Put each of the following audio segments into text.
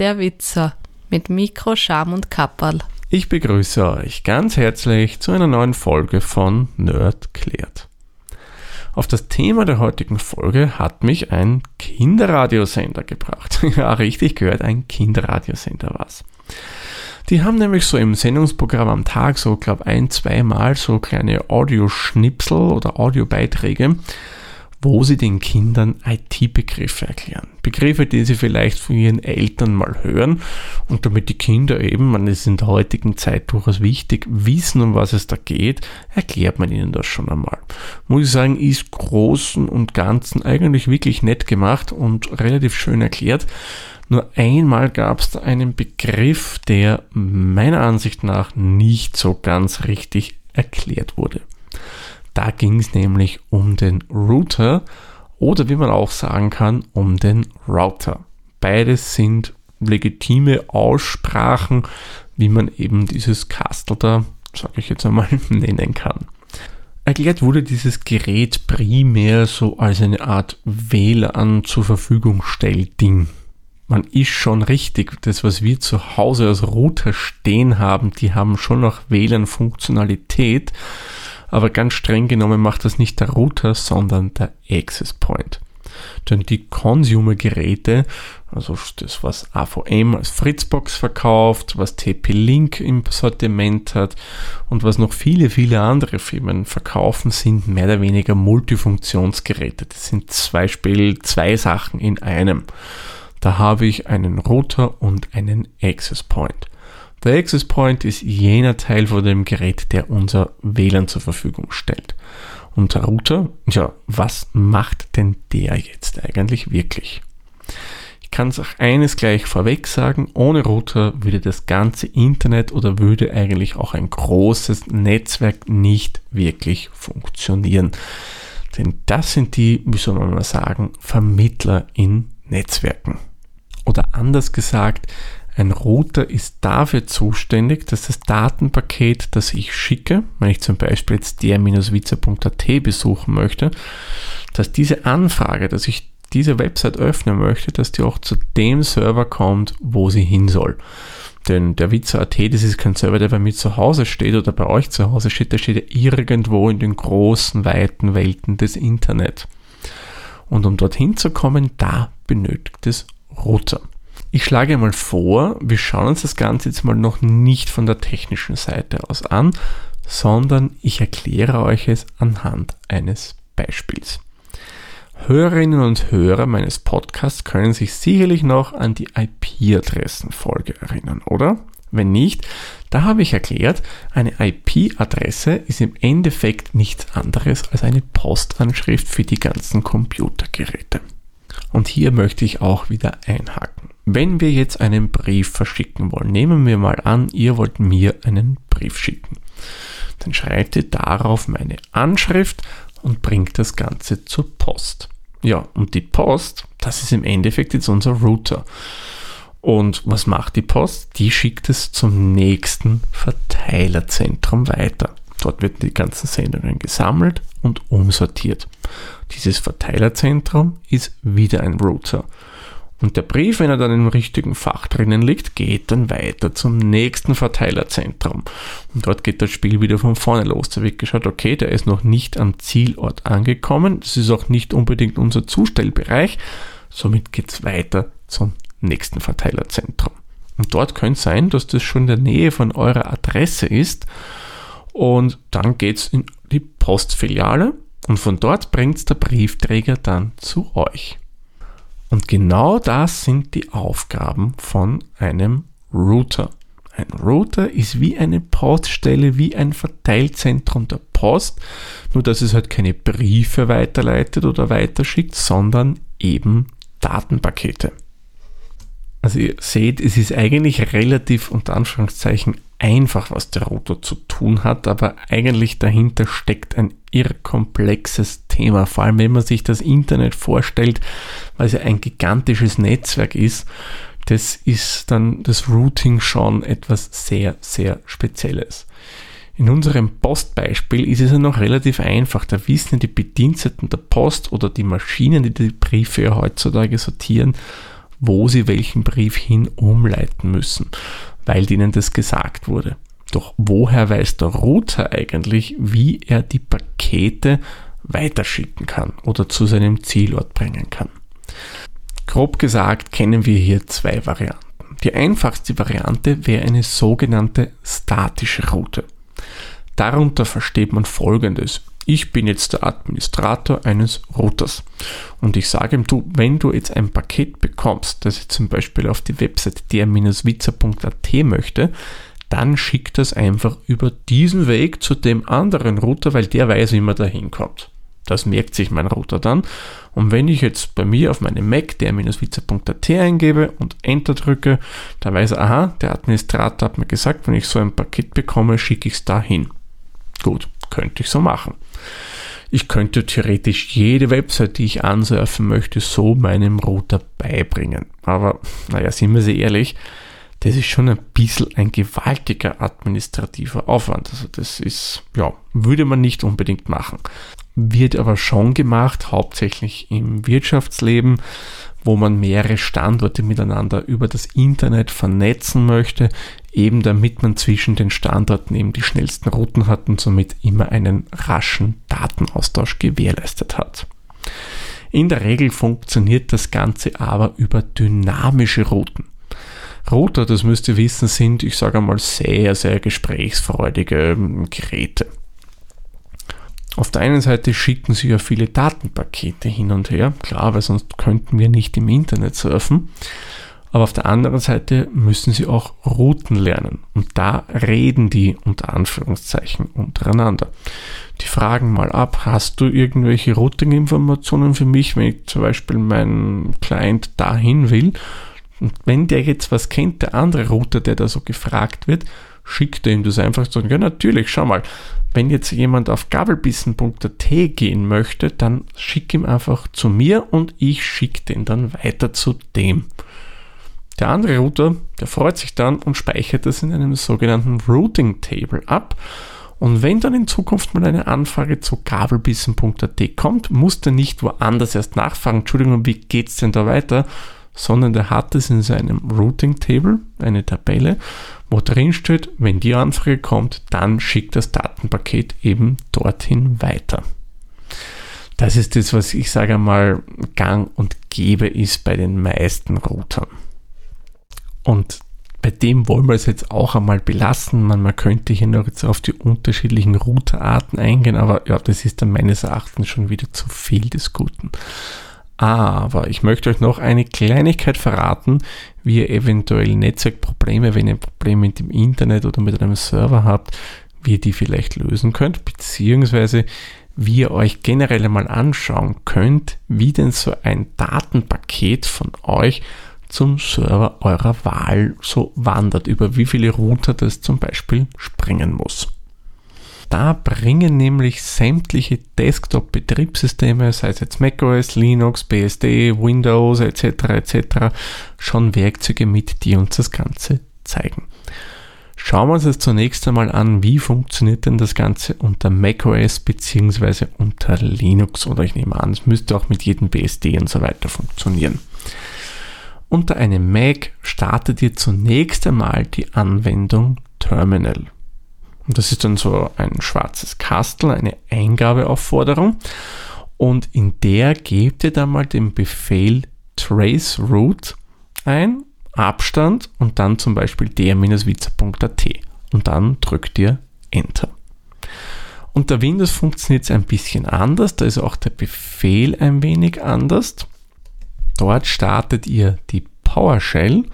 der Witzer mit Mikro, Scham und Kapperl. Ich begrüße euch ganz herzlich zu einer neuen Folge von Nerd klärt. Auf das Thema der heutigen Folge hat mich ein Kinderradiosender gebracht. ja, richtig gehört, ein Kinderradiosender was. Die haben nämlich so im Sendungsprogramm am Tag so, glaube ein, zweimal so kleine Audioschnipsel oder Audiobeiträge, wo sie den Kindern IT-Begriffe erklären. Begriffe, die sie vielleicht von ihren Eltern mal hören und damit die Kinder eben, man ist in der heutigen Zeit durchaus wichtig, wissen, um was es da geht, erklärt man ihnen das schon einmal. Muss ich sagen, ist großen und ganzen eigentlich wirklich nett gemacht und relativ schön erklärt. Nur einmal gab es da einen Begriff, der meiner Ansicht nach nicht so ganz richtig erklärt wurde. Da ging es nämlich um den Router oder wie man auch sagen kann, um den Router. Beides sind legitime Aussprachen, wie man eben dieses Kastel da, sage ich jetzt einmal, nennen kann. Erklärt wurde dieses Gerät primär so als eine Art WLAN zur Verfügung Ding. Man ist schon richtig, das was wir zu Hause als Router stehen haben, die haben schon noch WLAN-Funktionalität, aber ganz streng genommen macht das nicht der Router, sondern der Access Point. Denn die Consumer-Geräte, also das, was AVM als Fritzbox verkauft, was TP-Link im Sortiment hat und was noch viele, viele andere Firmen verkaufen, sind mehr oder weniger Multifunktionsgeräte. Das sind zwei Spiel, zwei Sachen in einem. Da habe ich einen Router und einen Access Point. Der Access Point ist jener Teil von dem Gerät, der unser WLAN zur Verfügung stellt. Und der Router, ja, was macht denn der jetzt eigentlich wirklich? Ich kann es auch eines gleich vorweg sagen, ohne Router würde das ganze Internet oder würde eigentlich auch ein großes Netzwerk nicht wirklich funktionieren. Denn das sind die, wie soll man mal sagen, Vermittler in Netzwerken. Oder anders gesagt, ein Router ist dafür zuständig, dass das Datenpaket, das ich schicke, wenn ich zum Beispiel jetzt der-witzer.at besuchen möchte, dass diese Anfrage, dass ich diese Website öffnen möchte, dass die auch zu dem Server kommt, wo sie hin soll. Denn der Witzer.at, das ist kein Server, der bei mir zu Hause steht oder bei euch zu Hause steht, der steht ja irgendwo in den großen, weiten Welten des Internet. Und um dorthin zu kommen, da benötigt es Router. Ich schlage mal vor, wir schauen uns das Ganze jetzt mal noch nicht von der technischen Seite aus an, sondern ich erkläre euch es anhand eines Beispiels. Hörerinnen und Hörer meines Podcasts können sich sicherlich noch an die IP-Adressenfolge erinnern, oder? Wenn nicht, da habe ich erklärt, eine IP-Adresse ist im Endeffekt nichts anderes als eine Postanschrift für die ganzen Computergeräte. Und hier möchte ich auch wieder einhaken. Wenn wir jetzt einen Brief verschicken wollen, nehmen wir mal an, ihr wollt mir einen Brief schicken. Dann schreibt ihr darauf meine Anschrift und bringt das Ganze zur Post. Ja, und die Post, das ist im Endeffekt jetzt unser Router. Und was macht die Post? Die schickt es zum nächsten Verteilerzentrum weiter. Dort werden die ganzen Sendungen gesammelt und umsortiert. Dieses Verteilerzentrum ist wieder ein Router. Und der Brief, wenn er dann im richtigen Fach drinnen liegt, geht dann weiter zum nächsten Verteilerzentrum. Und dort geht das Spiel wieder von vorne los. Da wird geschaut, okay, der ist noch nicht am Zielort angekommen. Das ist auch nicht unbedingt unser Zustellbereich. Somit geht es weiter zum nächsten Verteilerzentrum. Und dort könnte es sein, dass das schon in der Nähe von eurer Adresse ist. Und dann geht es in die Postfiliale und von dort bringt der Briefträger dann zu euch. Und genau das sind die Aufgaben von einem Router. Ein Router ist wie eine Poststelle, wie ein Verteilzentrum der Post, nur dass es halt keine Briefe weiterleitet oder weiterschickt, sondern eben Datenpakete. Also ihr seht, es ist eigentlich relativ unter Anführungszeichen einfach, was der Router zu tun hat, aber eigentlich dahinter steckt ein irrkomplexes Thema. Vor allem, wenn man sich das Internet vorstellt, weil es ja ein gigantisches Netzwerk ist, das ist dann das Routing schon etwas sehr, sehr Spezielles. In unserem Postbeispiel ist es ja noch relativ einfach. Da wissen die Bediensteten der Post oder die Maschinen, die die Briefe heutzutage sortieren, wo sie welchen Brief hin umleiten müssen, weil ihnen das gesagt wurde. Doch woher weiß der Router eigentlich, wie er die Pakete weiterschicken kann oder zu seinem Zielort bringen kann? Grob gesagt kennen wir hier zwei Varianten. Die einfachste Variante wäre eine sogenannte statische Route. Darunter versteht man folgendes. Ich bin jetzt der Administrator eines Routers und ich sage ihm, du, wenn du jetzt ein Paket bekommst, das ich zum Beispiel auf die Website der-witzer.at möchte, dann schick das einfach über diesen Weg zu dem anderen Router, weil der weiß, wie man da hinkommt. Das merkt sich mein Router dann. Und wenn ich jetzt bei mir auf meinem Mac der-witzer.at eingebe und Enter drücke, dann weiß er, aha, der Administrator hat mir gesagt, wenn ich so ein Paket bekomme, schicke ich es dahin. Gut, könnte ich so machen. Ich könnte theoretisch jede Website, die ich ansurfen möchte, so meinem Router beibringen. Aber, naja, sind wir sehr ehrlich, das ist schon ein bisschen ein gewaltiger administrativer Aufwand. Also das ist, ja, würde man nicht unbedingt machen. Wird aber schon gemacht, hauptsächlich im Wirtschaftsleben, wo man mehrere Standorte miteinander über das Internet vernetzen möchte, eben damit man zwischen den Standorten eben die schnellsten Routen hat und somit immer einen raschen Datenaustausch gewährleistet hat. In der Regel funktioniert das Ganze aber über dynamische Routen. Router, das müsst ihr wissen, sind, ich sage einmal, sehr, sehr gesprächsfreudige ähm, Geräte. Auf der einen Seite schicken sie ja viele Datenpakete hin und her, klar, weil sonst könnten wir nicht im Internet surfen. Aber auf der anderen Seite müssen sie auch Routen lernen. Und da reden die unter Anführungszeichen untereinander. Die fragen mal ab, hast du irgendwelche Routing-Informationen für mich, wenn ich zum Beispiel meinen Client dahin will? Und wenn der jetzt was kennt, der andere Router, der da so gefragt wird, schickt er ihm das einfach so. Ja, natürlich, schau mal, wenn jetzt jemand auf gabelbissen.at gehen möchte, dann schick ihm einfach zu mir und ich schicke den dann weiter zu dem. Der andere Router, der freut sich dann und speichert das in einem sogenannten Routing Table ab. Und wenn dann in Zukunft mal eine Anfrage zu gabelbissen.at kommt, muss der nicht woanders erst nachfragen, Entschuldigung, wie geht's denn da weiter, sondern der hat es in seinem Routing Table, eine Tabelle, wo drin steht, wenn die Anfrage kommt, dann schickt das Datenpaket eben dorthin weiter. Das ist das, was ich sage mal gang und gäbe ist bei den meisten Routern. Und bei dem wollen wir es jetzt auch einmal belassen. Man, man könnte hier noch jetzt auf die unterschiedlichen Routerarten eingehen, aber ja, das ist dann meines Erachtens schon wieder zu viel des Guten. Aber ich möchte euch noch eine Kleinigkeit verraten, wie ihr eventuell Netzwerkprobleme, wenn ihr Probleme mit dem Internet oder mit einem Server habt, wie ihr die vielleicht lösen könnt, beziehungsweise wie ihr euch generell einmal anschauen könnt, wie denn so ein Datenpaket von euch zum Server eurer Wahl so wandert, über wie viele Router das zum Beispiel springen muss. Da bringen nämlich sämtliche Desktop-Betriebssysteme, sei es jetzt macOS, Linux, BSD, Windows etc. etc. schon Werkzeuge mit, die uns das Ganze zeigen. Schauen wir uns jetzt zunächst einmal an, wie funktioniert denn das Ganze unter macOS bzw. unter Linux oder ich nehme an, es müsste auch mit jedem BSD und so weiter funktionieren. Unter einem Mac startet ihr zunächst einmal die Anwendung Terminal. Und das ist dann so ein schwarzes Kastel, eine Eingabeaufforderung. Und in der gebt ihr dann mal den Befehl traceroute ein, Abstand und dann zum Beispiel der-witzer.at. Und dann drückt ihr Enter. Unter Windows funktioniert es ein bisschen anders, da ist auch der Befehl ein wenig anders. Dort startet ihr die PowerShell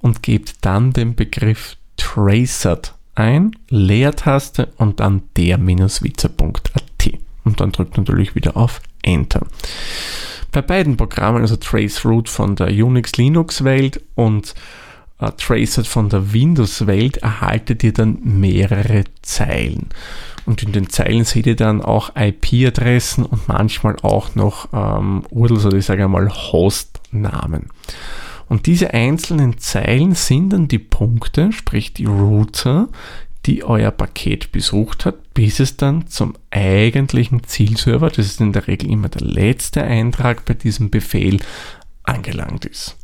und gebt dann den Begriff tracert ein, Leertaste und dann der-witzer.at und dann drückt natürlich wieder auf Enter. Bei beiden Programmen, also Traceroute von der Unix-Linux-Welt und äh, Tracert von der Windows-Welt, erhaltet ihr dann mehrere Zeilen. Und in den Zeilen seht ihr dann auch IP-Adressen und manchmal auch noch ähm, URLs oder ich sage einmal Hostnamen. Und diese einzelnen Zeilen sind dann die Punkte, sprich die Router, die euer Paket besucht hat, bis es dann zum eigentlichen Zielserver, das ist in der Regel immer der letzte Eintrag bei diesem Befehl, angelangt ist.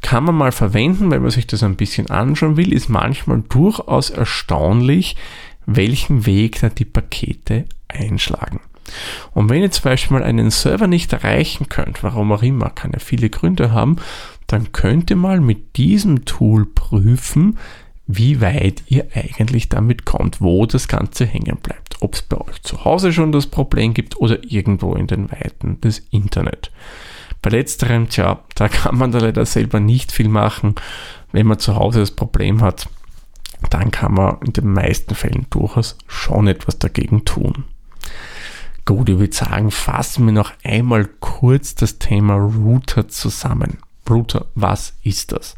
kann man mal verwenden, wenn man sich das ein bisschen anschauen will, ist manchmal durchaus erstaunlich, welchen Weg da die Pakete einschlagen. Und wenn ihr zum Beispiel mal einen Server nicht erreichen könnt, warum auch immer, kann ja viele Gründe haben, dann könnt ihr mal mit diesem Tool prüfen, wie weit ihr eigentlich damit kommt, wo das Ganze hängen bleibt. Ob es bei euch zu Hause schon das Problem gibt oder irgendwo in den Weiten des Internet. Bei letzterem, tja, da kann man da leider selber nicht viel machen. Wenn man zu Hause das Problem hat, dann kann man in den meisten Fällen durchaus schon etwas dagegen tun. Gut, ich würde sagen, fassen wir noch einmal kurz das Thema Router zusammen. Router, was ist das?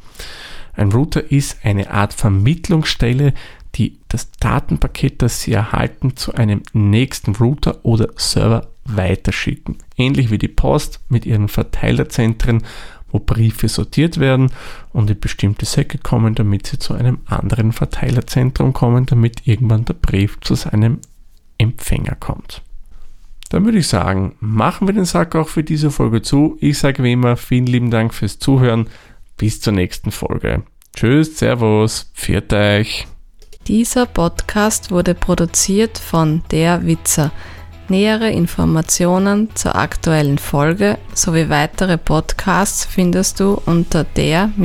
Ein Router ist eine Art Vermittlungsstelle, die das Datenpaket, das Sie erhalten, zu einem nächsten Router oder Server weiterschicken. Ähnlich wie die Post mit ihren Verteilerzentren, wo Briefe sortiert werden und in bestimmte Säcke kommen, damit sie zu einem anderen Verteilerzentrum kommen, damit irgendwann der Brief zu seinem Empfänger kommt. Dann würde ich sagen, machen wir den Sack auch für diese Folge zu. Ich sage wie immer vielen lieben Dank fürs Zuhören. Bis zur nächsten Folge. Tschüss, Servus, pfiat euch. Dieser Podcast wurde produziert von Der Witzer. Nähere Informationen zur aktuellen Folge sowie weitere Podcasts findest du unter der-witzer.at.